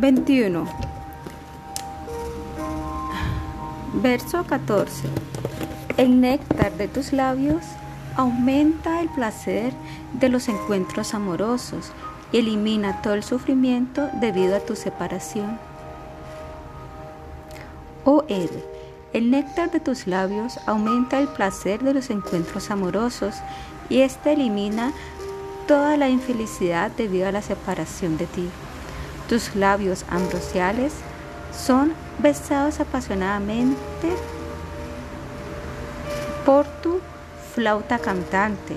21. Verso 14. El néctar de tus labios aumenta el placer de los encuentros amorosos y elimina todo el sufrimiento debido a tu separación. Oh Ed, el néctar de tus labios aumenta el placer de los encuentros amorosos y éste elimina toda la infelicidad debido a la separación de ti. Tus labios ambrosiales son besados apasionadamente por tu flauta cantante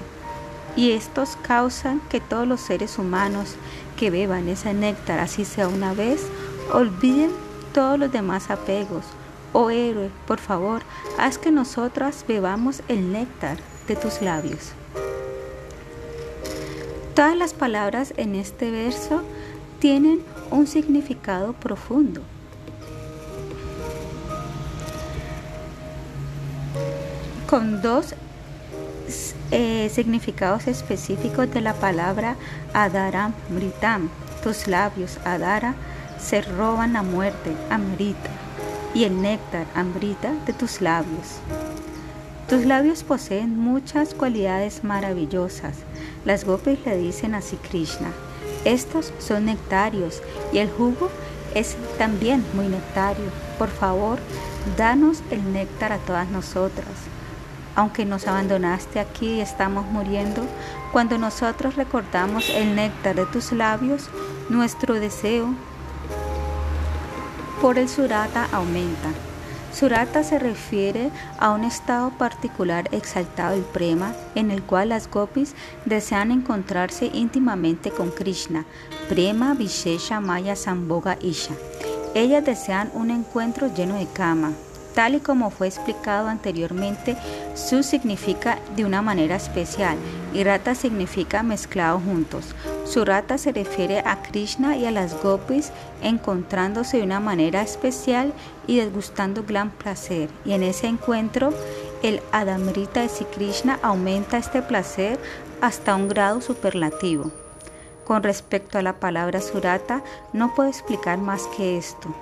y estos causan que todos los seres humanos que beban ese néctar, así sea una vez, olviden todos los demás apegos. Oh héroe, por favor, haz que nosotras bebamos el néctar de tus labios. Todas las palabras en este verso tienen un significado profundo. Con dos eh, significados específicos de la palabra Adaram Britam. Tus labios, Adara, se roban la muerte, Amrita, y el néctar, Amrita, de tus labios. Tus labios poseen muchas cualidades maravillosas. Las gopis le dicen así Krishna. Estos son nectarios y el jugo es también muy nectario. Por favor, danos el néctar a todas nosotras aunque nos abandonaste aquí y estamos muriendo, cuando nosotros recordamos el néctar de tus labios, nuestro deseo por el surata aumenta. Surata se refiere a un estado particular exaltado y prema en el cual las gopis desean encontrarse íntimamente con Krishna, prema, vishesha, maya, samboga, isha. Ellas desean un encuentro lleno de kama, Tal y como fue explicado anteriormente, su significa de una manera especial y rata significa mezclado juntos. Su rata se refiere a Krishna y a las gopis encontrándose de una manera especial y desgustando gran placer. Y en ese encuentro, el Adamrita de Sri Krishna aumenta este placer hasta un grado superlativo. Con respecto a la palabra surata, no puedo explicar más que esto.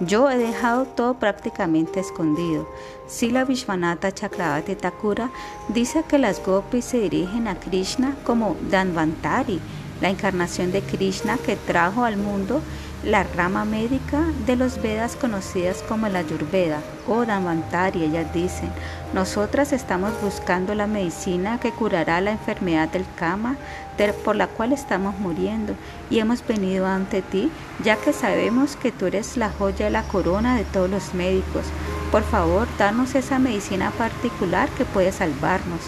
Yo he dejado todo prácticamente escondido. Sila Vishwanatha Chakravati Thakura dice que las gopis se dirigen a Krishna como Danvantari, la encarnación de Krishna que trajo al mundo la rama médica de los Vedas conocidas como la Ayurveda o Dhamantari, ellas dicen, nosotras estamos buscando la medicina que curará la enfermedad del kama por la cual estamos muriendo y hemos venido ante ti ya que sabemos que tú eres la joya de la corona de todos los médicos. Por favor, danos esa medicina particular que puede salvarnos.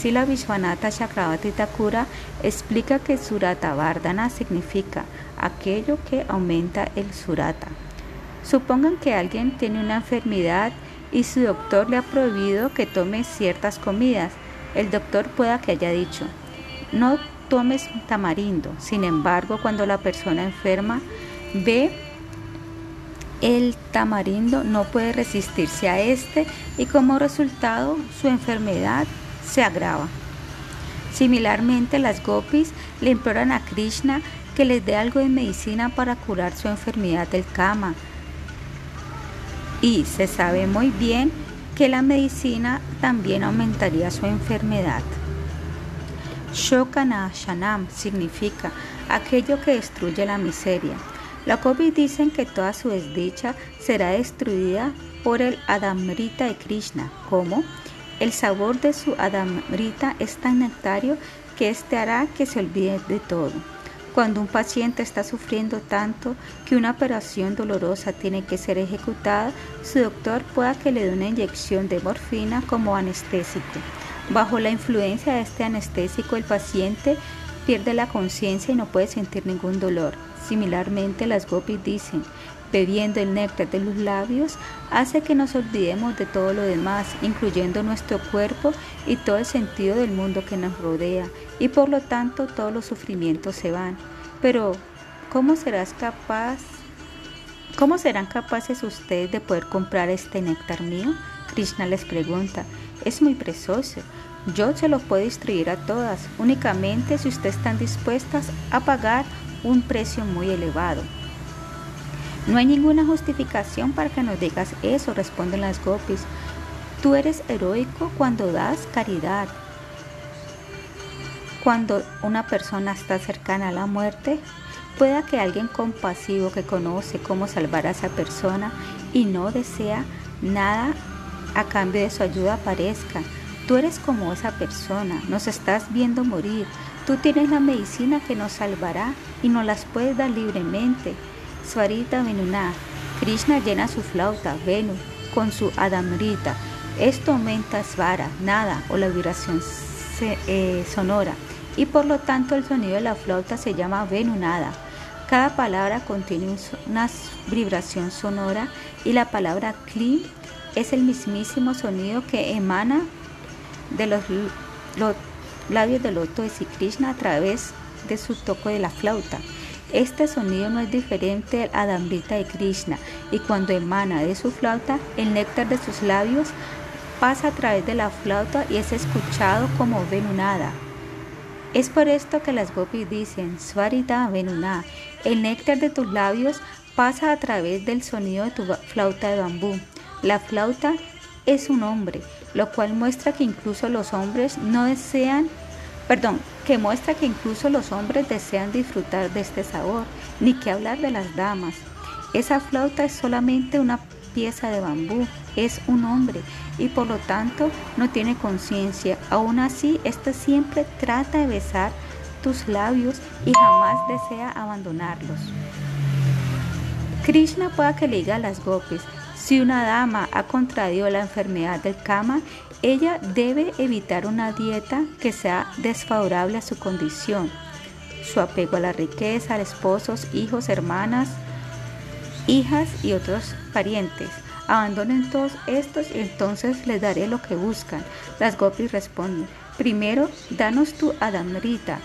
Sila Vishwanatha Chakravati Thakura explica que Surata Vardhana significa aquello que aumenta el surata. Supongan que alguien tiene una enfermedad y su doctor le ha prohibido que tome ciertas comidas. El doctor pueda que haya dicho, no tomes tamarindo. Sin embargo, cuando la persona enferma ve el tamarindo, no puede resistirse a este y como resultado su enfermedad se agrava. Similarmente, las gopis le imploran a Krishna que les dé algo de medicina para curar su enfermedad del kama. Y se sabe muy bien que la medicina también aumentaría su enfermedad. Shokana Shanam significa aquello que destruye la miseria. La COVID dicen que toda su desdicha será destruida por el Adamrita de Krishna. ¿Cómo? El sabor de su Adamrita es tan nectario que éste hará que se olvide de todo. Cuando un paciente está sufriendo tanto que una operación dolorosa tiene que ser ejecutada, su doctor pueda que le dé una inyección de morfina como anestésico. Bajo la influencia de este anestésico, el paciente pierde la conciencia y no puede sentir ningún dolor. Similarmente, las gopis dicen, bebiendo el néctar de los labios, hace que nos olvidemos de todo lo demás, incluyendo nuestro cuerpo y todo el sentido del mundo que nos rodea, y por lo tanto todos los sufrimientos se van. Pero, ¿cómo serás capaz? ¿Cómo serán capaces ustedes de poder comprar este néctar mío? Krishna les pregunta. Es muy precioso. Yo se lo puedo distribuir a todas, únicamente si ustedes están dispuestas a pagar un precio muy elevado. No hay ninguna justificación para que nos digas eso, responden las gopis. Tú eres heroico cuando das caridad. Cuando una persona está cercana a la muerte, pueda que alguien compasivo que conoce cómo salvar a esa persona y no desea nada a cambio de su ayuda aparezca. Tú eres como esa persona, nos estás viendo morir. Tú tienes la medicina que nos salvará y nos las puedes dar libremente. Svarita Venuna. Krishna llena su flauta, Venu, con su Adamrita. Esto aumenta Svara, nada o la vibración eh, sonora y por lo tanto el sonido de la flauta se llama Venunada. Cada palabra contiene una vibración sonora y la palabra Kli es el mismísimo sonido que emana de los, labios del loto de Krishna a través de su toque de la flauta. Este sonido no es diferente al Adamrita de Krishna y cuando emana de su flauta, el néctar de sus labios pasa a través de la flauta y es escuchado como Venunada. Es por esto que las gopis dicen, Svarita Venuna, el néctar de tus labios pasa a través del sonido de tu flauta de bambú. La flauta es un hombre, lo cual muestra que incluso los hombres no desean, perdón, que muestra que incluso los hombres desean disfrutar de este sabor, ni que hablar de las damas. Esa flauta es solamente una pieza de bambú, es un hombre y por lo tanto no tiene conciencia. Aún así, ésta siempre trata de besar tus labios y jamás desea abandonarlos. Krishna pueda que le diga las gopis, si una dama ha contraído la enfermedad del kama, ella debe evitar una dieta que sea desfavorable a su condición. Su apego a la riqueza, a esposos, hijos, hermanas, hijas y otros parientes. Abandonen todos estos y entonces les daré lo que buscan. Las gopis responden, primero danos tu adamrita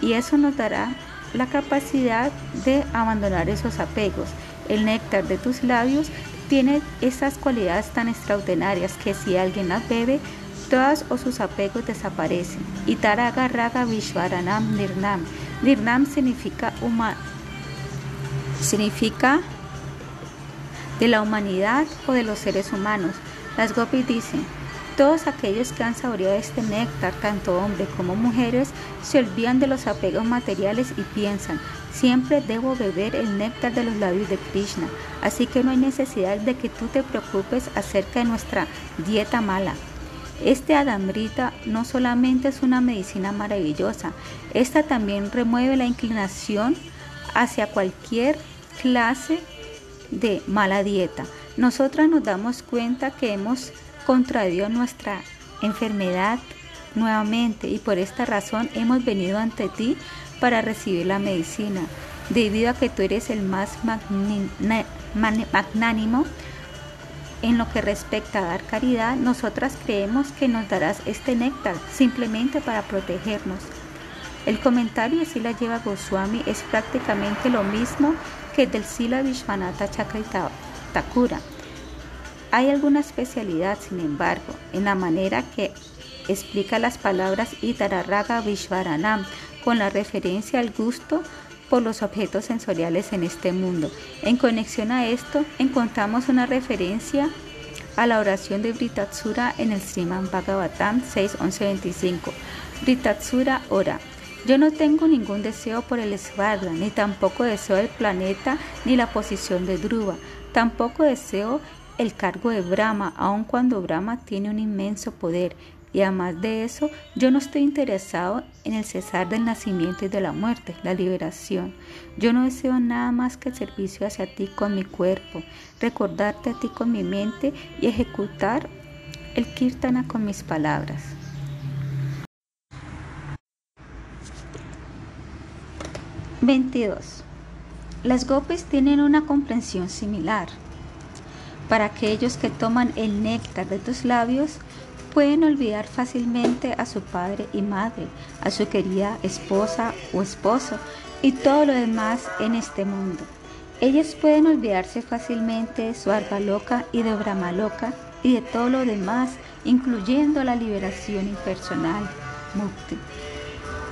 y eso nos dará la capacidad de abandonar esos apegos. El néctar de tus labios tiene esas cualidades tan extraordinarias que si alguien las bebe, todas o sus apegos desaparecen. Y Taraga Raga Vishwaranam Nirnam. Nirnam significa humano. Significa de la humanidad o de los seres humanos. Las gopis dicen, todos aquellos que han saboreado este néctar, tanto hombres como mujeres, se olvidan de los apegos materiales y piensan, siempre debo beber el néctar de los labios de Krishna, así que no hay necesidad de que tú te preocupes acerca de nuestra dieta mala. Este Adamrita no solamente es una medicina maravillosa, esta también remueve la inclinación hacia cualquier clase de mala dieta. Nosotras nos damos cuenta que hemos contraído nuestra enfermedad nuevamente y por esta razón hemos venido ante ti para recibir la medicina. Debido a que tú eres el más magnánimo en lo que respecta a dar caridad, nosotras creemos que nos darás este néctar simplemente para protegernos. El comentario de Sila Lleva Goswami es prácticamente lo mismo que el del Sila Vishwanatha Thakura. Hay alguna especialidad, sin embargo, en la manera que explica las palabras Itararaga Vishwaranam con la referencia al gusto por los objetos sensoriales en este mundo. En conexión a esto, encontramos una referencia a la oración de Britatsura en el Sriman Bhagavatam 6.11.25. Britatsura ora. Yo no tengo ningún deseo por el Svarga, ni tampoco deseo el planeta ni la posición de Dhruva. Tampoco deseo el cargo de Brahma, aun cuando Brahma tiene un inmenso poder. Y además de eso, yo no estoy interesado en el cesar del nacimiento y de la muerte, la liberación. Yo no deseo nada más que el servicio hacia ti con mi cuerpo, recordarte a ti con mi mente y ejecutar el kirtana con mis palabras. 22. Las gopis tienen una comprensión similar. Para aquellos que toman el néctar de tus labios, pueden olvidar fácilmente a su padre y madre, a su querida esposa o esposo y todo lo demás en este mundo. Ellos pueden olvidarse fácilmente de su arba loca y de brahma loca y de todo lo demás, incluyendo la liberación impersonal, mukti.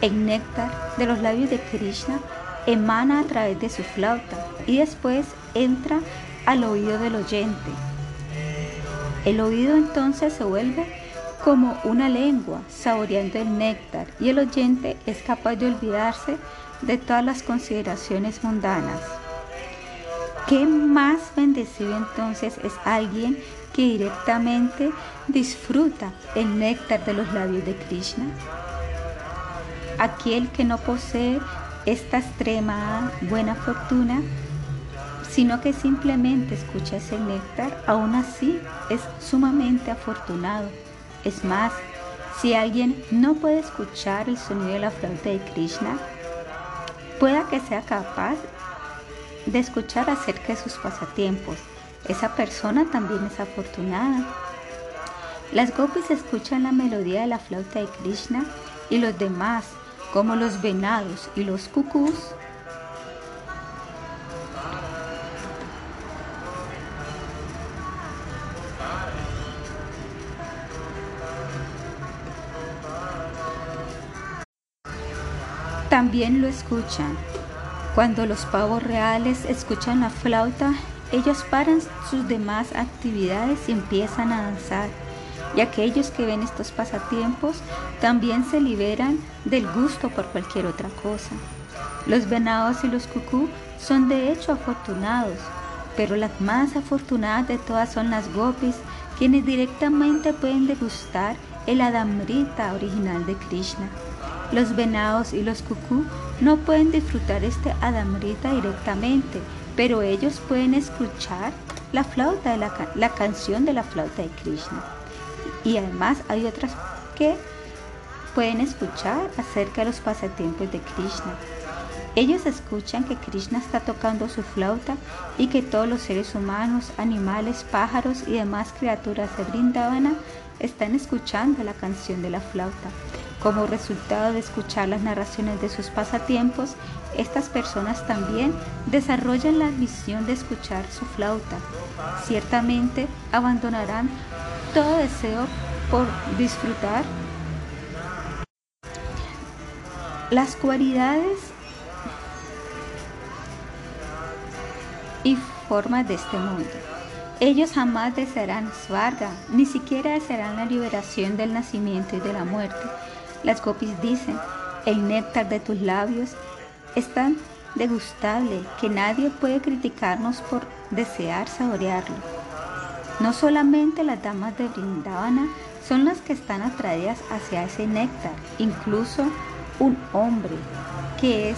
El néctar de los labios de Krishna emana a través de su flauta y después entra al oído del oyente. El oído entonces se vuelve como una lengua saboreando el néctar y el oyente es capaz de olvidarse de todas las consideraciones mundanas. ¿Qué más bendecido entonces es alguien que directamente disfruta el néctar de los labios de Krishna? Aquel que no posee esta extrema buena fortuna, sino que simplemente escucha ese néctar, aún así es sumamente afortunado. Es más, si alguien no puede escuchar el sonido de la flauta de Krishna, pueda que sea capaz de escuchar acerca de sus pasatiempos. Esa persona también es afortunada. Las gopis escuchan la melodía de la flauta de Krishna y los demás, como los venados y los cucús, también lo escuchan. Cuando los pavos reales escuchan la flauta, ellos paran sus demás actividades y empiezan a danzar. Y aquellos que ven estos pasatiempos también se liberan del gusto por cualquier otra cosa. Los venados y los cucú son de hecho afortunados, pero las más afortunadas de todas son las gopis, quienes directamente pueden degustar el adamrita original de Krishna. Los venados y los cucú no pueden disfrutar este adamrita directamente, pero ellos pueden escuchar la flauta de la, canción de la flauta de Krishna. Y además hay otras que pueden escuchar acerca de los pasatiempos de Krishna. Ellos escuchan que Krishna está tocando su flauta y que todos los seres humanos, animales, pájaros y demás criaturas de Brindavana están escuchando la canción de la flauta. Como resultado de escuchar las narraciones de sus pasatiempos, estas personas también desarrollan la visión de escuchar su flauta. Ciertamente abandonarán todo deseo por disfrutar las cualidades y formas de este mundo. Ellos jamás desearán svarga, ni siquiera desearán la liberación del nacimiento y de la muerte las gopis dicen, el néctar de tus labios es tan degustable que nadie puede criticarnos por desear saborearlo. No solamente las damas de Brindavana son las que están atraídas hacia ese néctar, incluso un hombre que es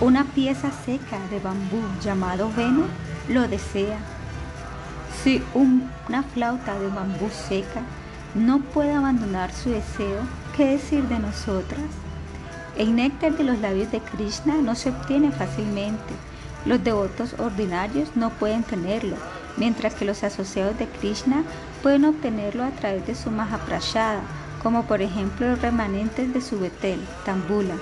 una pieza seca de bambú llamado veno lo desea. Si una flauta de bambú seca no puede abandonar su deseo, ¿qué decir de nosotras? El néctar de los labios de Krishna no se obtiene fácilmente. Los devotos ordinarios no pueden tenerlo, mientras que los asociados de Krishna pueden obtenerlo a través de su Mahaprasada, como por ejemplo los remanentes de su betel, tambula.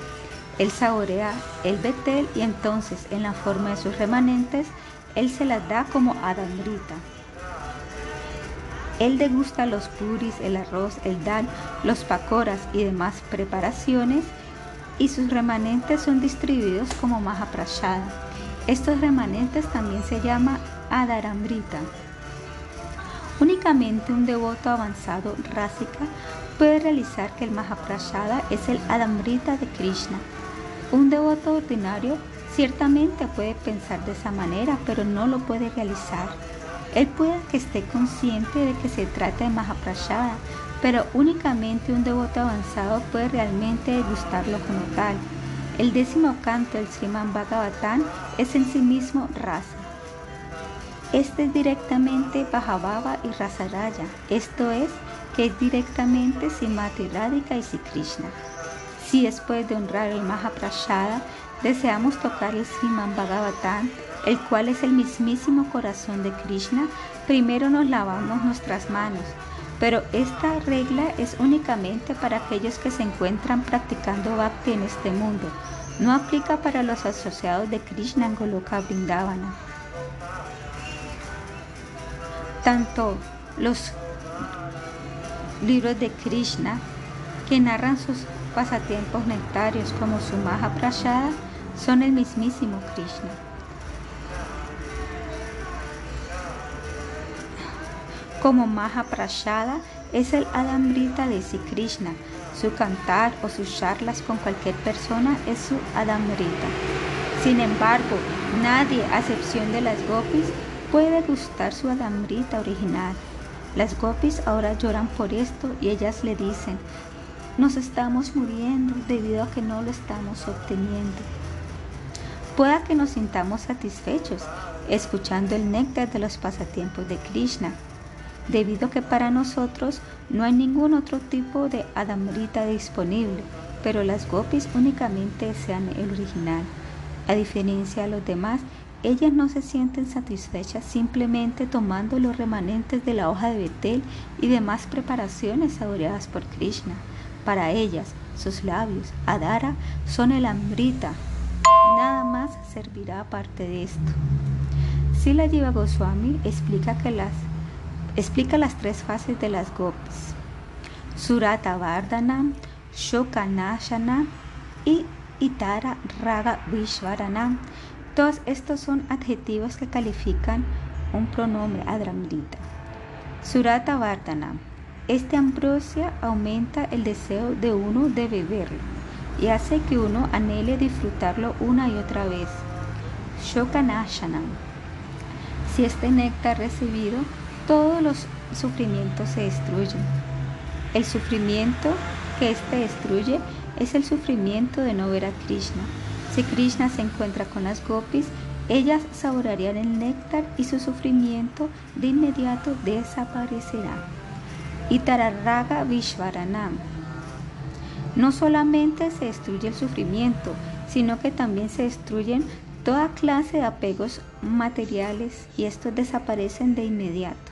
Él saborea el betel y entonces en la forma de sus remanentes, él se las da como adamrita. Él degusta los puris, el arroz, el dal, los pakoras y demás preparaciones y sus remanentes son distribuidos como mahaprasada. Estos remanentes también se llama adaramrita. Únicamente un devoto avanzado rásika puede realizar que el mahaprasada es el adamrita de Krishna. Un devoto ordinario ciertamente puede pensar de esa manera, pero no lo puede realizar. Él puede que esté consciente de que se trata de Mahaprasada, pero únicamente un devoto avanzado puede realmente degustarlo como tal. El décimo canto del Sriman Bhagavatam es en sí mismo rasa. Este es directamente Bhagavava y Rasaraya, esto es, que es directamente Simati Radhika y Sikrishna. Si después de honrar el Mahaprasada deseamos tocar el Sriman Bhagavatam, el cual es el mismísimo corazón de Krishna, primero nos lavamos nuestras manos. Pero esta regla es únicamente para aquellos que se encuentran practicando bhakti en este mundo. No aplica para los asociados de Krishna en Goloka Vrindavana. Tanto los libros de Krishna que narran sus pasatiempos nectarios como su Mahaprasada son el mismísimo Krishna. Como Mahaprashada es el Adamrita de Sri Krishna. Su cantar o sus charlas con cualquier persona es su Adamrita. Sin embargo, nadie, a excepción de las gopis, puede gustar su Adamrita original. Las gopis ahora lloran por esto y ellas le dicen, nos estamos muriendo debido a que no lo estamos obteniendo. Pueda que nos sintamos satisfechos escuchando el néctar de los pasatiempos de Krishna, debido a que para nosotros no hay ningún otro tipo de Adamrita disponible, pero las gopis únicamente desean el original. A diferencia de los demás, ellas no se sienten satisfechas simplemente tomando los remanentes de la hoja de betel y demás preparaciones saboreadas por Krishna. Para ellas, sus labios, Adara, son el amrita. Nada más servirá aparte de esto. Sila Jiva Goswami explica, que las, explica las tres fases de las gopis. Surata Vardhanam, Shokanashana y Itara Raga Vishvaranam. Todos estos son adjetivos que califican un pronombre adramrita. Surata Vardhanam este ambrosia aumenta el deseo de uno de beberlo y hace que uno anhele disfrutarlo una y otra vez. Shokanashanam. Si este néctar recibido, todos los sufrimientos se destruyen. El sufrimiento que éste destruye es el sufrimiento de no ver a Krishna. Si Krishna se encuentra con las gopis, ellas saborearían el néctar y su sufrimiento de inmediato desaparecerá y Tararraga Vishwaranam. No solamente se destruye el sufrimiento, sino que también se destruyen toda clase de apegos materiales y estos desaparecen de inmediato.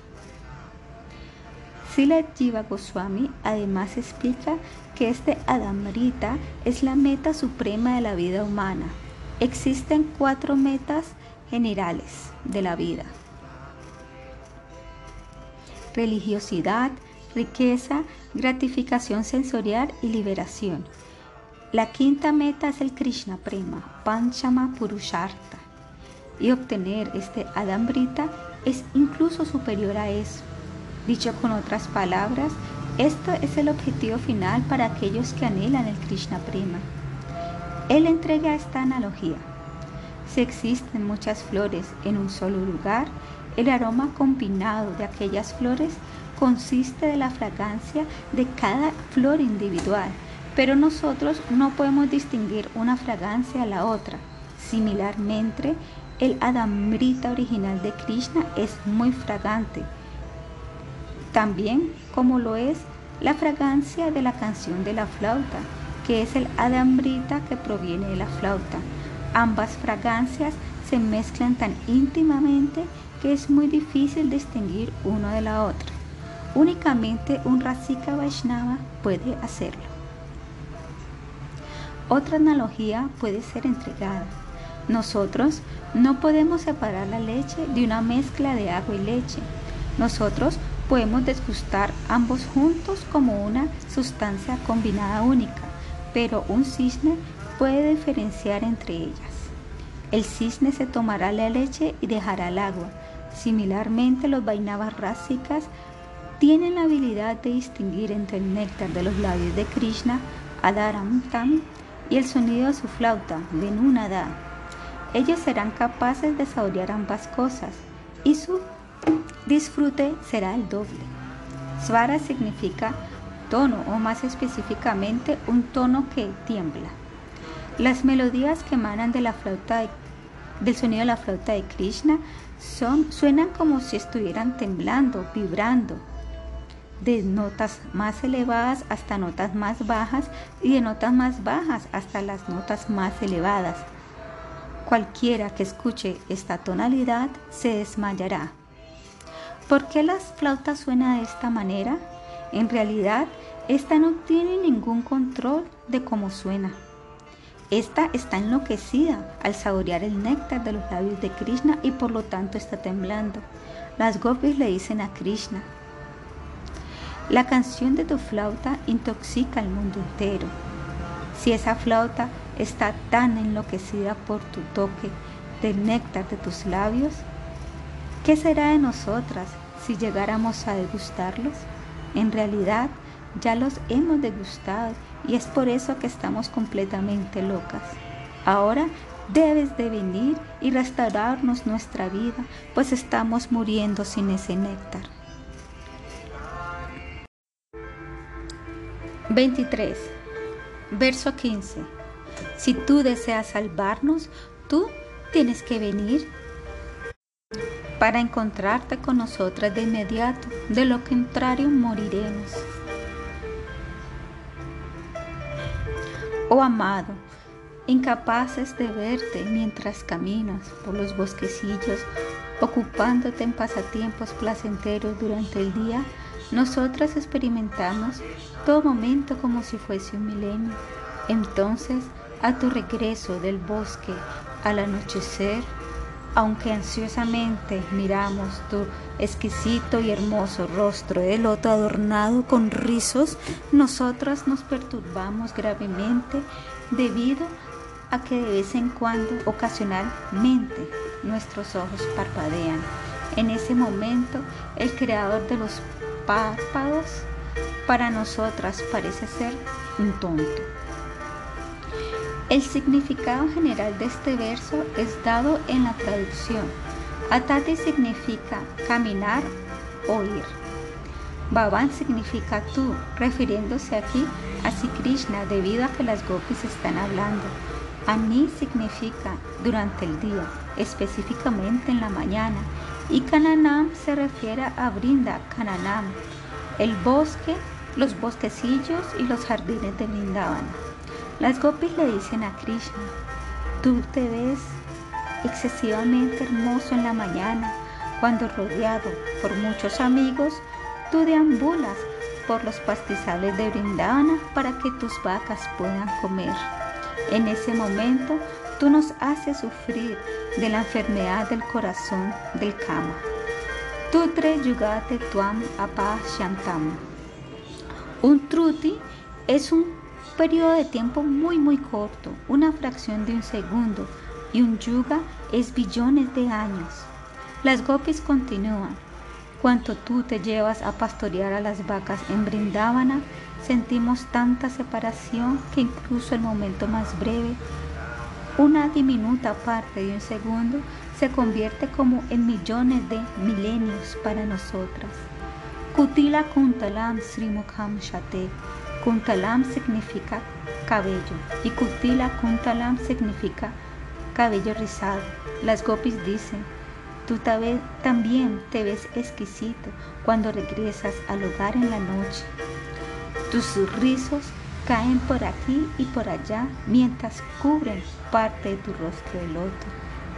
Sila Jiva Goswami además explica que este Adamrita es la meta suprema de la vida humana. Existen cuatro metas generales de la vida. Religiosidad, riqueza, gratificación sensorial y liberación. La quinta meta es el Krishna Prema, Panchama Purushartha. Y obtener este Adambrita es incluso superior a eso. Dicho con otras palabras, esto es el objetivo final para aquellos que anhelan el Krishna Prema. Él entrega esta analogía. Si existen muchas flores en un solo lugar, el aroma combinado de aquellas flores consiste de la fragancia de cada flor individual, pero nosotros no podemos distinguir una fragancia a la otra. Similarmente, el Adamrita original de Krishna es muy fragante, también como lo es la fragancia de la canción de la flauta, que es el Adamrita que proviene de la flauta. Ambas fragancias se mezclan tan íntimamente que es muy difícil distinguir uno de la otra. Únicamente un Rasika Vaishnava puede hacerlo. Otra analogía puede ser entregada. Nosotros no podemos separar la leche de una mezcla de agua y leche. Nosotros podemos desgustar ambos juntos como una sustancia combinada única, pero un cisne puede diferenciar entre ellas. El cisne se tomará la leche y dejará el agua. Similarmente, los vainavas rásicas tienen la habilidad de distinguir entre el néctar de los labios de Krishna, Adaramtam, y el sonido de su flauta, Venunada. Ellos serán capaces de saborear ambas cosas y su disfrute será el doble. Svara significa tono o más específicamente un tono que tiembla. Las melodías que emanan de la flauta del sonido de la flauta de Krishna son, suenan como si estuvieran temblando, vibrando, de notas más elevadas hasta notas más bajas y de notas más bajas hasta las notas más elevadas. Cualquiera que escuche esta tonalidad se desmayará. ¿Por qué las flautas suenan de esta manera? En realidad, esta no tiene ningún control de cómo suena. Esta está enloquecida al saborear el néctar de los labios de Krishna y por lo tanto está temblando. Las gopis le dicen a Krishna, la canción de tu flauta intoxica al mundo entero. Si esa flauta está tan enloquecida por tu toque del néctar de tus labios? ¿Qué será de nosotras si llegáramos a degustarlos? En realidad, ya los hemos degustado y es por eso que estamos completamente locas. Ahora debes de venir y restaurarnos nuestra vida, pues estamos muriendo sin ese néctar. 23. Verso 15. Si tú deseas salvarnos, tú tienes que venir para encontrarte con nosotras de inmediato, de lo contrario moriremos. Oh amado, incapaces de verte mientras caminas por los bosquecillos, ocupándote en pasatiempos placenteros durante el día, nosotras experimentamos todo momento como si fuese un milenio. Entonces, a tu regreso del bosque al anochecer, aunque ansiosamente miramos tu exquisito y hermoso rostro de loto adornado con rizos, nosotras nos perturbamos gravemente debido a que de vez en cuando, ocasionalmente, nuestros ojos parpadean. En ese momento, el creador de los párpados para nosotras parece ser un tonto. El significado general de este verso es dado en la traducción. Atati significa caminar o ir. Bhavan significa tú, refiriéndose aquí a Sri Krishna debido a que las gopis están hablando. Ani significa durante el día, específicamente en la mañana. Y Kananam se refiere a Brinda, Kananam, el bosque, los bosquecillos y los jardines de Vrindavana. Las gopis le dicen a Krishna, tú te ves excesivamente hermoso en la mañana, cuando rodeado por muchos amigos, tú deambulas por los pastizales de Brindana para que tus vacas puedan comer. En ese momento, tú nos haces sufrir de la enfermedad del corazón del kama. Tutre yugate tuam apa shantam. Un truti es un periodo de tiempo muy muy corto, una fracción de un segundo, y un yuga es billones de años. Las gopis continúan. Cuanto tú te llevas a pastorear a las vacas en Brindávana, sentimos tanta separación que incluso el momento más breve, una diminuta parte de un segundo, se convierte como en millones de milenios para nosotras. Kutila Kuntalam Srimukham Shate Kuntalam significa cabello y Kutila Kuntalam significa cabello rizado. Las gopis dicen, tú también te ves exquisito cuando regresas al hogar en la noche. Tus rizos caen por aquí y por allá mientras cubren parte de tu rostro de loto.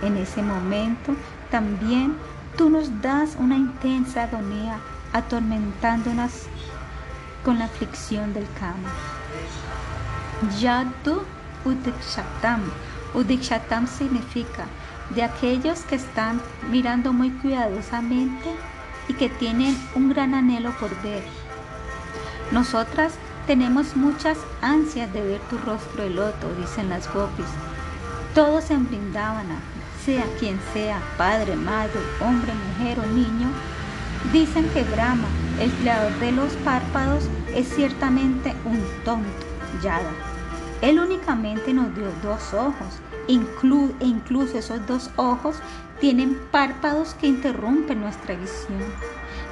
En ese momento también tú nos das una intensa agonía atormentándonos con la aflicción del kama. Yadu Udikshatam. Udikshatam significa de aquellos que están mirando muy cuidadosamente y que tienen un gran anhelo por ver. Nosotras tenemos muchas ansias de ver tu rostro de loto, dicen las gopis. Todos en Brindavana, sea quien sea, padre, madre, hombre, mujer o niño, dicen que Brahma el creador de los párpados es ciertamente un tonto, Yada. Él únicamente nos dio dos ojos, e incluso esos dos ojos tienen párpados que interrumpen nuestra visión.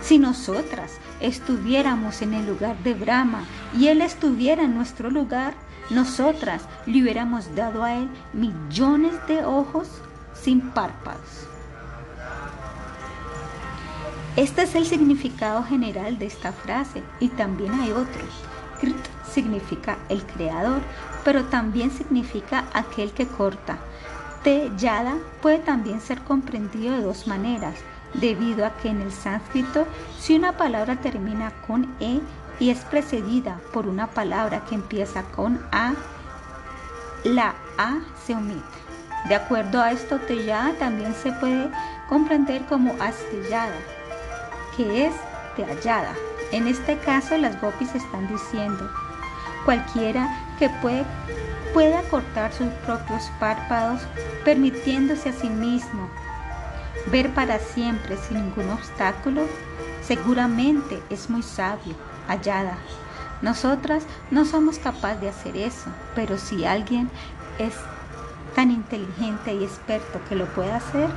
Si nosotras estuviéramos en el lugar de Brahma y Él estuviera en nuestro lugar, nosotras le hubiéramos dado a Él millones de ojos sin párpados. Este es el significado general de esta frase y también hay otros. Krit significa el creador, pero también significa aquel que corta. Te yada puede también ser comprendido de dos maneras, debido a que en el sánscrito si una palabra termina con e y es precedida por una palabra que empieza con a, la a se omite. De acuerdo a esto, teyada también se puede comprender como astillada que es de hallada. En este caso las gopis están diciendo, cualquiera que puede, puede acortar sus propios párpados, permitiéndose a sí mismo ver para siempre sin ningún obstáculo, seguramente es muy sabio, hallada. Nosotras no somos capaces de hacer eso, pero si alguien es tan inteligente y experto que lo puede hacer,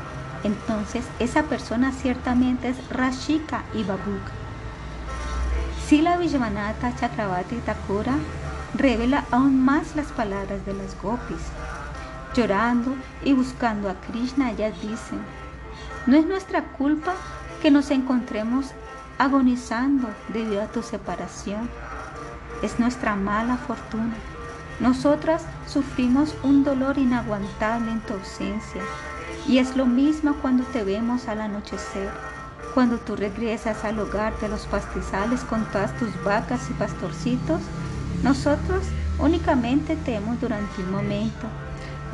entonces esa persona ciertamente es Rashika y Babuk. Sila Vishwanatha Chakravarti Thakura revela aún más las palabras de las gopis. Llorando y buscando a Krishna, ellas dicen, no es nuestra culpa que nos encontremos agonizando debido a tu separación. Es nuestra mala fortuna. Nosotras sufrimos un dolor inaguantable en tu ausencia. Y es lo mismo cuando te vemos al anochecer, cuando tú regresas al hogar de los pastizales con todas tus vacas y pastorcitos. Nosotros únicamente te durante un momento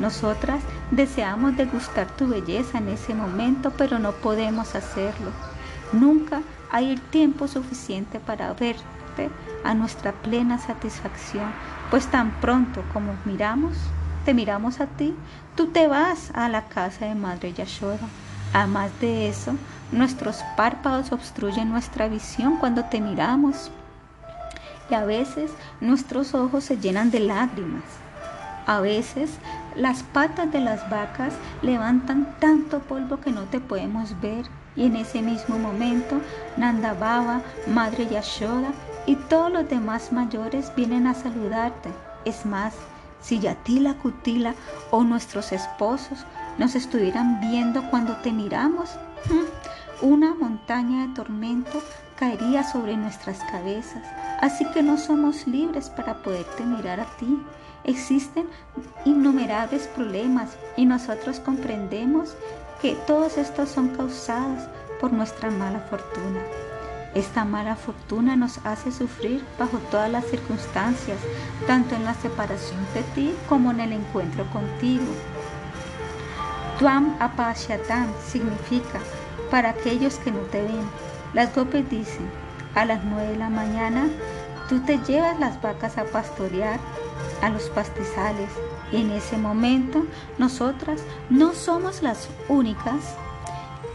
nosotras deseamos degustar tu belleza en ese momento, pero no podemos hacerlo. Nunca hay el tiempo suficiente para verte a nuestra plena satisfacción, pues tan pronto como miramos, te miramos a ti, tú te vas a la casa de Madre Yashoda. Además de eso, nuestros párpados obstruyen nuestra visión cuando te miramos y a veces nuestros ojos se llenan de lágrimas. A veces las patas de las vacas levantan tanto polvo que no te podemos ver y en ese mismo momento Nanda Baba, Madre Yashoda y todos los demás mayores vienen a saludarte. Es más, si Yatila Kutila o nuestros esposos nos estuvieran viendo cuando te miramos, una montaña de tormento caería sobre nuestras cabezas. Así que no somos libres para poderte mirar a ti. Existen innumerables problemas y nosotros comprendemos que todos estos son causados por nuestra mala fortuna. Esta mala fortuna nos hace sufrir bajo todas las circunstancias, tanto en la separación de ti como en el encuentro contigo. Tuam apasyatam significa para aquellos que no te ven. Las gopis dicen, a las nueve de la mañana tú te llevas las vacas a pastorear a los pastizales. Y en ese momento nosotras no somos las únicas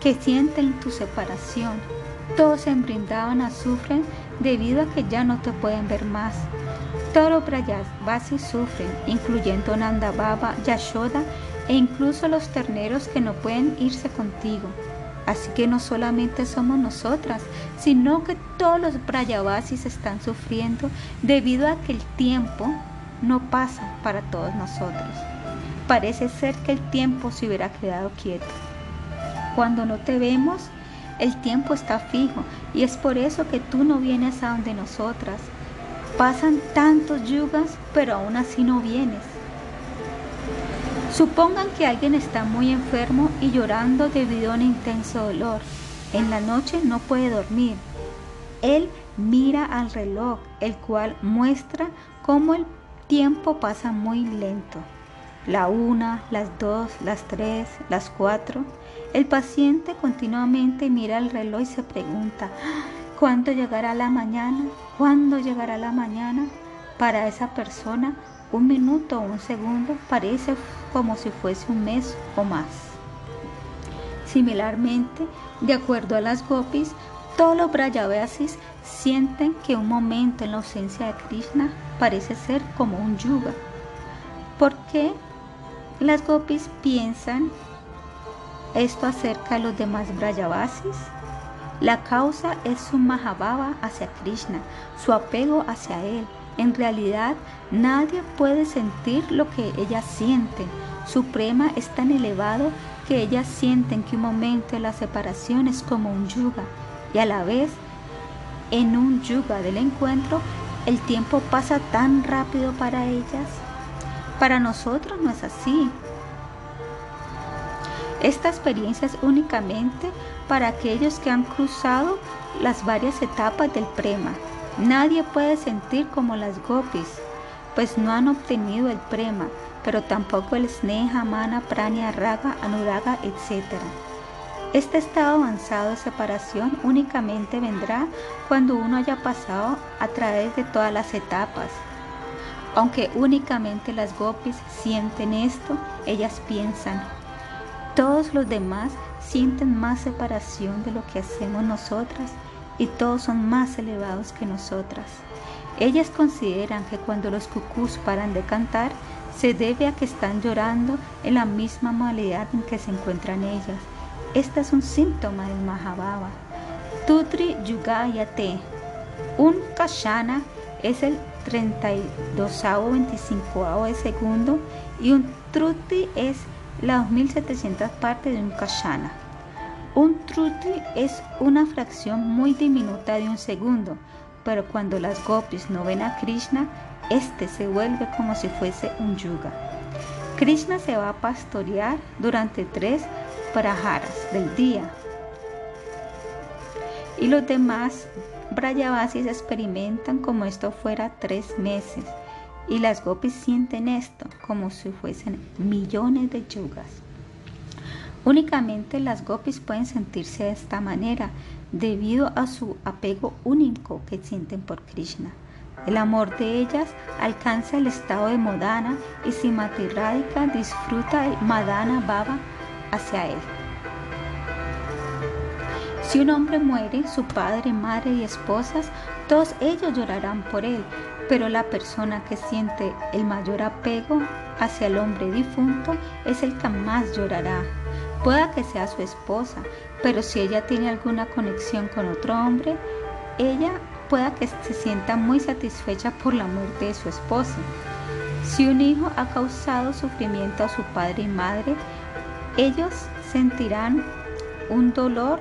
que sienten tu separación. Todos en Brindavan sufren debido a que ya no te pueden ver más. Todos los Brayavasis sufren, incluyendo Nanda Baba, Yashoda e incluso los terneros que no pueden irse contigo. Así que no solamente somos nosotras, sino que todos los Brayavasis están sufriendo debido a que el tiempo no pasa para todos nosotros. Parece ser que el tiempo se hubiera quedado quieto. Cuando no te vemos, el tiempo está fijo y es por eso que tú no vienes a donde nosotras. Pasan tantos yugas, pero aún así no vienes. Supongan que alguien está muy enfermo y llorando debido a un intenso dolor. En la noche no puede dormir. Él mira al reloj, el cual muestra cómo el tiempo pasa muy lento. La una, las dos, las tres, las cuatro. El paciente continuamente mira el reloj y se pregunta, ¿cuándo llegará la mañana? ¿Cuándo llegará la mañana? Para esa persona, un minuto o un segundo parece como si fuese un mes o más. Similarmente, de acuerdo a las gopis, todos los Brayavasis sienten que un momento en la ausencia de Krishna parece ser como un yuga. ¿Por qué las gopis piensan esto acerca de los demás Brayavasis? La causa es su Mahabhava hacia Krishna, su apego hacia él. En realidad, nadie puede sentir lo que ellas sienten. Su prema es tan elevado que ellas sienten que un momento de la separación es como un yuga y a la vez en un yuga del encuentro el tiempo pasa tan rápido para ellas. Para nosotros no es así. Esta experiencia es únicamente para aquellos que han cruzado las varias etapas del prema. Nadie puede sentir como las gopis, pues no han obtenido el prema, pero tampoco el sneha, mana, prania, raga, anuraga, etc. Este estado avanzado de separación únicamente vendrá cuando uno haya pasado a través de todas las etapas. Aunque únicamente las gopis sienten esto, ellas piensan, todos los demás sienten más separación de lo que hacemos nosotras y todos son más elevados que nosotras. Ellas consideran que cuando los cucús paran de cantar, se debe a que están llorando en la misma modalidad en que se encuentran ellas. Este es un síntoma del Mahabhava. Tutri Yugayate. Un Kashana es el 32 25 de segundo y un Truti es la 2700 parte de un Kashana. Un Truti es una fracción muy diminuta de un segundo, pero cuando las gopis no ven a Krishna, este se vuelve como si fuese un yuga. Krishna se va a pastorear durante tres praharas del día. Y los demás Brayavasis experimentan como esto fuera tres meses. Y las gopis sienten esto como si fuesen millones de yugas. Únicamente las gopis pueden sentirse de esta manera debido a su apego único que sienten por Krishna. El amor de ellas alcanza el estado de Modana y Simati Radhika disfruta el Madana Baba hacia él. Si un hombre muere, su padre, madre y esposas, todos ellos llorarán por él, pero la persona que siente el mayor apego hacia el hombre difunto es el que más llorará. Pueda que sea su esposa, pero si ella tiene alguna conexión con otro hombre, ella pueda que se sienta muy satisfecha por la muerte de su esposa. Si un hijo ha causado sufrimiento a su padre y madre, ellos sentirán un dolor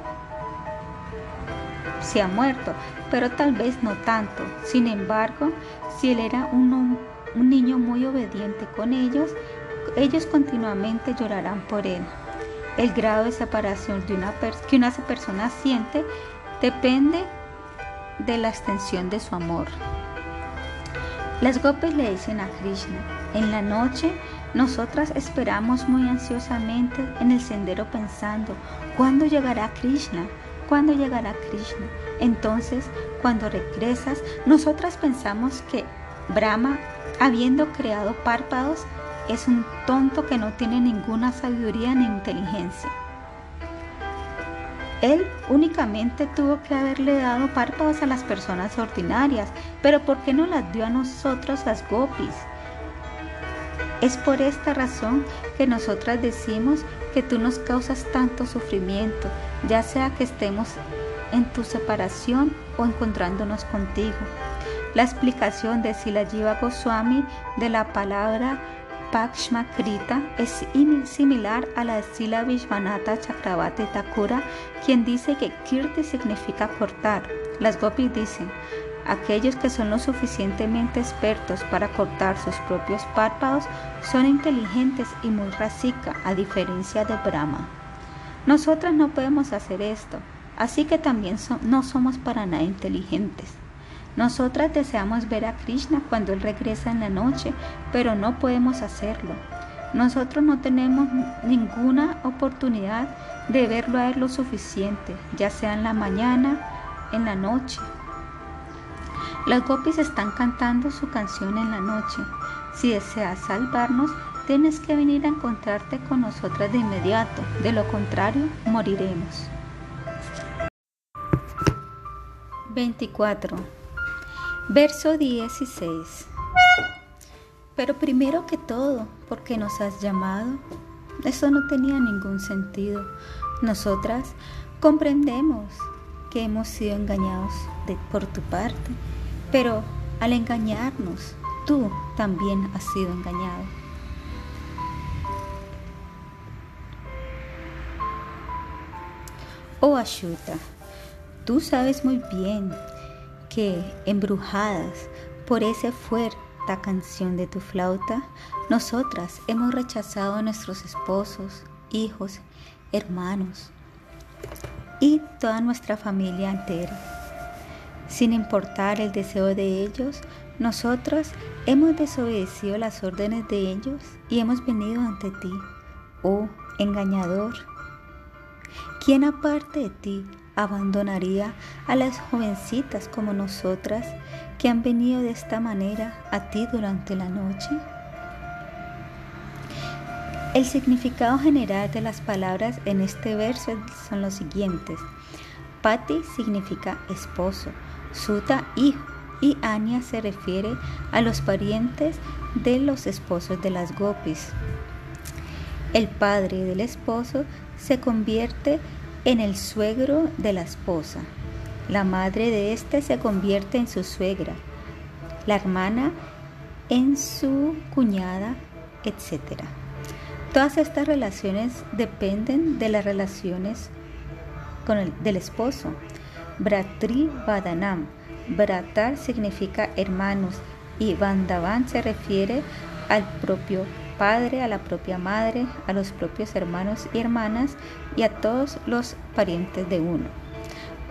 si ha muerto, pero tal vez no tanto. Sin embargo, si él era un, un niño muy obediente con ellos, ellos continuamente llorarán por él. El grado de separación de una que una persona siente depende de la extensión de su amor. Las gopis le dicen a Krishna, en la noche nosotras esperamos muy ansiosamente en el sendero pensando, ¿cuándo llegará Krishna? ¿Cuándo llegará Krishna? Entonces, cuando regresas, nosotras pensamos que Brahma, habiendo creado párpados, es un tonto que no tiene ninguna sabiduría ni inteligencia. Él únicamente tuvo que haberle dado párpados a las personas ordinarias, pero ¿por qué no las dio a nosotros las gopis? Es por esta razón que nosotras decimos que tú nos causas tanto sufrimiento, ya sea que estemos en tu separación o encontrándonos contigo. La explicación de Sila Jiva Goswami de la palabra Pakshma Krita es similar a la de Sila Vishwanatha Chakravarti Thakura, quien dice que Kirti significa cortar. Las gopis dicen, aquellos que son lo suficientemente expertos para cortar sus propios párpados son inteligentes y muy rasika, a diferencia de Brahma. Nosotras no podemos hacer esto, así que también no somos para nada inteligentes. Nosotras deseamos ver a Krishna cuando Él regresa en la noche, pero no podemos hacerlo. Nosotros no tenemos ninguna oportunidad de verlo a Él lo suficiente, ya sea en la mañana, en la noche. Las gopis están cantando su canción en la noche. Si deseas salvarnos, tienes que venir a encontrarte con nosotras de inmediato, de lo contrario, moriremos. 24. Verso 16. Pero primero que todo, ¿por qué nos has llamado? Eso no tenía ningún sentido. Nosotras comprendemos que hemos sido engañados por tu parte, pero al engañarnos, tú también has sido engañado. Oh Ashuta, tú sabes muy bien que, embrujadas por esa fuerte canción de tu flauta, nosotras hemos rechazado a nuestros esposos, hijos, hermanos y toda nuestra familia entera. Sin importar el deseo de ellos, nosotras hemos desobedecido las órdenes de ellos y hemos venido ante ti, oh engañador. ¿Quién aparte de ti abandonaría a las jovencitas como nosotras que han venido de esta manera a ti durante la noche? El significado general de las palabras en este verso son los siguientes. Pati significa esposo, Suta hijo y Anya se refiere a los parientes de los esposos de las gopis. El padre del esposo se convierte en el suegro de la esposa. La madre de éste se convierte en su suegra. La hermana en su cuñada, etc. Todas estas relaciones dependen de las relaciones con el, del esposo. Bratri Vadanam. Bratar significa hermanos y Vandavan se refiere al propio padre, a la propia madre, a los propios hermanos y hermanas y a todos los parientes de uno.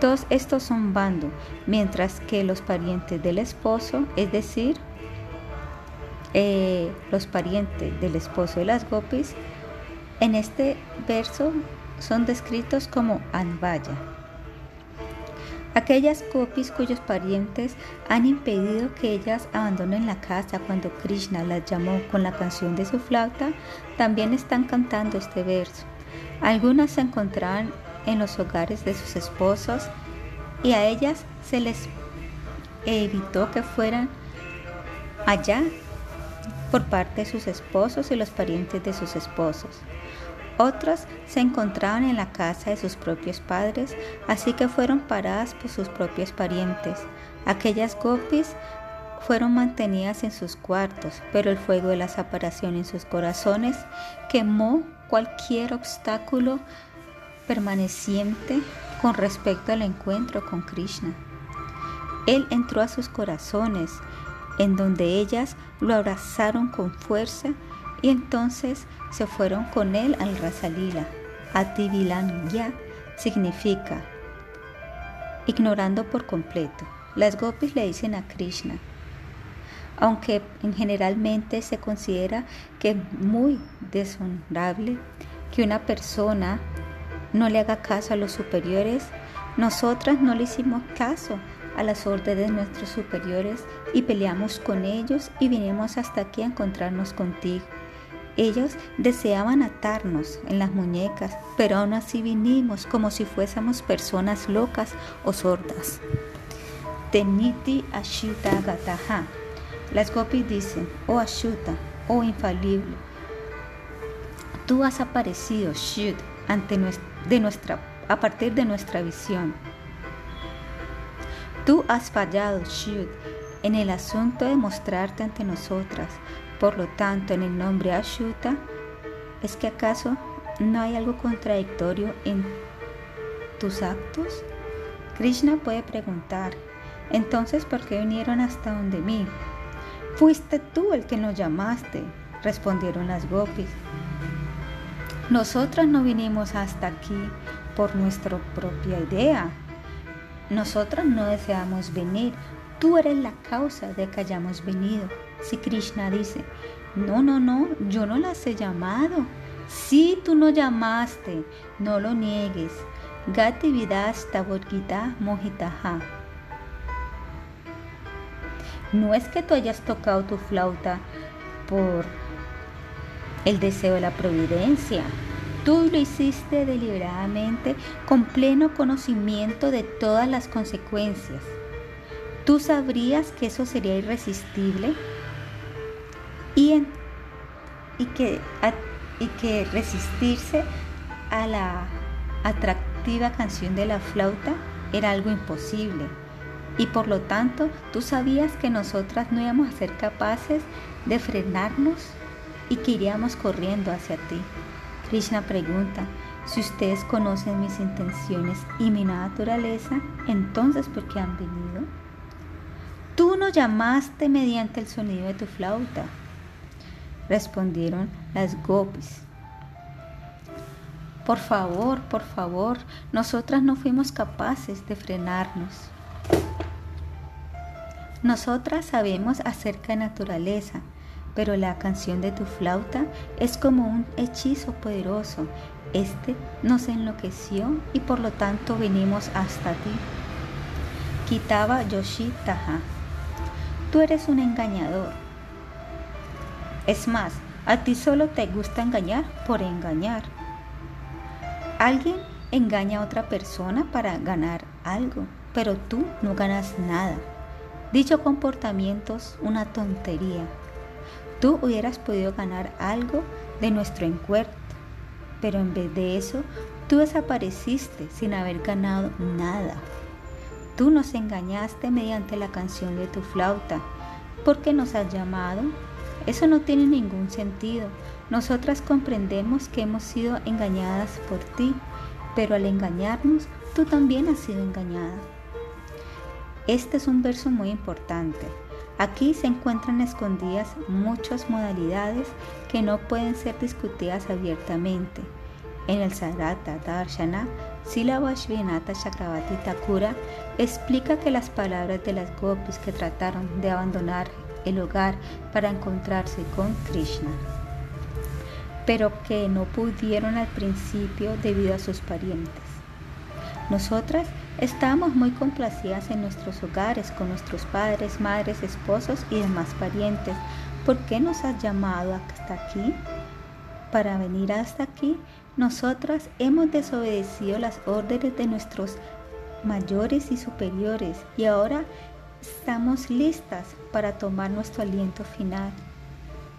Todos estos son bando, mientras que los parientes del esposo, es decir, eh, los parientes del esposo de las gopis, en este verso son descritos como Anvaya. Aquellas gopis cuyos parientes han impedido que ellas abandonen la casa cuando Krishna las llamó con la canción de su flauta, también están cantando este verso. Algunas se encontraban en los hogares de sus esposos y a ellas se les evitó que fueran allá por parte de sus esposos y los parientes de sus esposos. Otras se encontraban en la casa de sus propios padres, así que fueron paradas por sus propios parientes. Aquellas gopis fueron mantenidas en sus cuartos, pero el fuego de la separación en sus corazones quemó cualquier obstáculo permaneciente con respecto al encuentro con Krishna. Él entró a sus corazones en donde ellas lo abrazaron con fuerza y entonces se fueron con él al Rasalila. ya significa ignorando por completo. Las gopis le dicen a Krishna, aunque generalmente se considera que es muy deshonorable que una persona no le haga caso a los superiores, nosotras no le hicimos caso a las órdenes de nuestros superiores y peleamos con ellos y vinimos hasta aquí a encontrarnos contigo. Ellos deseaban atarnos en las muñecas, pero aún así vinimos como si fuésemos personas locas o sordas. Teniti Ashuta Gataha. Las gopis dicen, oh Ashuta, oh infalible, tú has aparecido, Shud, ante de nuestra, a partir de nuestra visión. Tú has fallado, Shud, en el asunto de mostrarte ante nosotras. Por lo tanto, en el nombre Ashuta, ¿es que acaso no hay algo contradictorio en tus actos? Krishna puede preguntar, entonces, ¿por qué vinieron hasta donde mí? Fuiste tú el que nos llamaste, respondieron las gopis. Nosotras no vinimos hasta aquí por nuestra propia idea, nosotros no deseamos venir, tú eres la causa de que hayamos venido. Si Krishna dice, no, no, no, yo no las he llamado. Si tú no llamaste, no lo niegues. Gati Vidasta Gita Mohitaha. No es que tú hayas tocado tu flauta por el deseo de la providencia, Tú lo hiciste deliberadamente con pleno conocimiento de todas las consecuencias. Tú sabrías que eso sería irresistible y, y, que, y que resistirse a la atractiva canción de la flauta era algo imposible. Y por lo tanto, tú sabías que nosotras no íbamos a ser capaces de frenarnos y que iríamos corriendo hacia ti. Krishna pregunta, si ustedes conocen mis intenciones y mi naturaleza, entonces ¿por qué han venido? Tú nos llamaste mediante el sonido de tu flauta, respondieron las gopis. Por favor, por favor, nosotras no fuimos capaces de frenarnos. Nosotras sabemos acerca de naturaleza, pero la canción de tu flauta es como un hechizo poderoso Este nos enloqueció y por lo tanto venimos hasta ti. Quitaba Yoshi Taha. Tú eres un engañador. Es más, a ti solo te gusta engañar por engañar. Alguien engaña a otra persona para ganar algo, pero tú no ganas nada. Dicho comportamiento es una tontería. Tú hubieras podido ganar algo de nuestro encuentro, pero en vez de eso, tú desapareciste sin haber ganado nada. Tú nos engañaste mediante la canción de tu flauta. ¿Por qué nos has llamado? Eso no tiene ningún sentido. Nosotras comprendemos que hemos sido engañadas por ti, pero al engañarnos, tú también has sido engañada. Este es un verso muy importante. Aquí se encuentran escondidas muchas modalidades que no pueden ser discutidas abiertamente. En el Sarata Darshana, Sila Vashvinata Chakravarti Thakura explica que las palabras de las gopis que trataron de abandonar el hogar para encontrarse con Krishna, pero que no pudieron al principio debido a sus parientes. Nosotras Estábamos muy complacidas en nuestros hogares con nuestros padres, madres, esposos y demás parientes. ¿Por qué nos has llamado hasta aquí? Para venir hasta aquí, nosotras hemos desobedecido las órdenes de nuestros mayores y superiores y ahora estamos listas para tomar nuestro aliento final.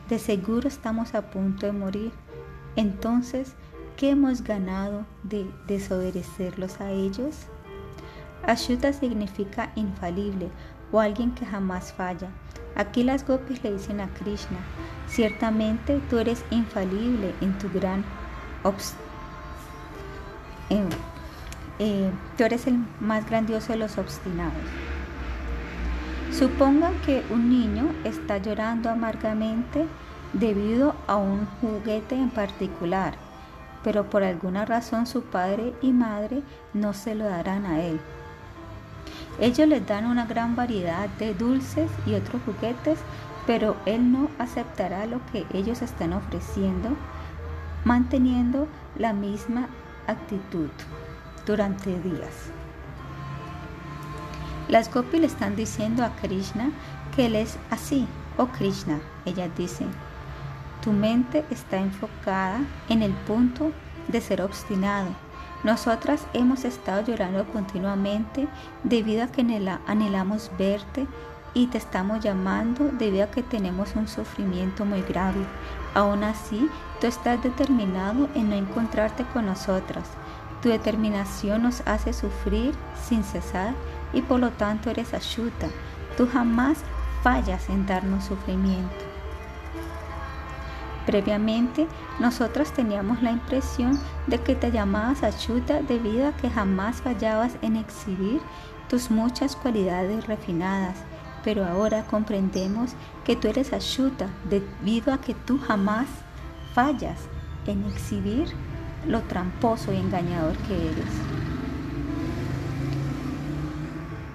De seguro estamos a punto de morir. Entonces, ¿qué hemos ganado de desobedecerlos a ellos? Ashuta significa infalible o alguien que jamás falla. Aquí las gopis le dicen a Krishna, ciertamente tú eres infalible en tu gran eh, tú eres el más grandioso de los obstinados. Supongan que un niño está llorando amargamente debido a un juguete en particular, pero por alguna razón su padre y madre no se lo darán a él. Ellos les dan una gran variedad de dulces y otros juguetes, pero él no aceptará lo que ellos están ofreciendo, manteniendo la misma actitud durante días. Las gopis le están diciendo a Krishna que él es así. Oh Krishna, ellas dicen, tu mente está enfocada en el punto de ser obstinado nosotras hemos estado llorando continuamente debido a que anhelamos verte y te estamos llamando debido a que tenemos un sufrimiento muy grave. Aún así, tú estás determinado en no encontrarte con nosotras. Tu determinación nos hace sufrir sin cesar y por lo tanto eres ayuda. Tú jamás fallas en darnos sufrimiento. Previamente, nosotros teníamos la impresión de que te llamabas Achuta debido a que jamás fallabas en exhibir tus muchas cualidades refinadas, pero ahora comprendemos que tú eres Achuta debido a que tú jamás fallas en exhibir lo tramposo y engañador que eres.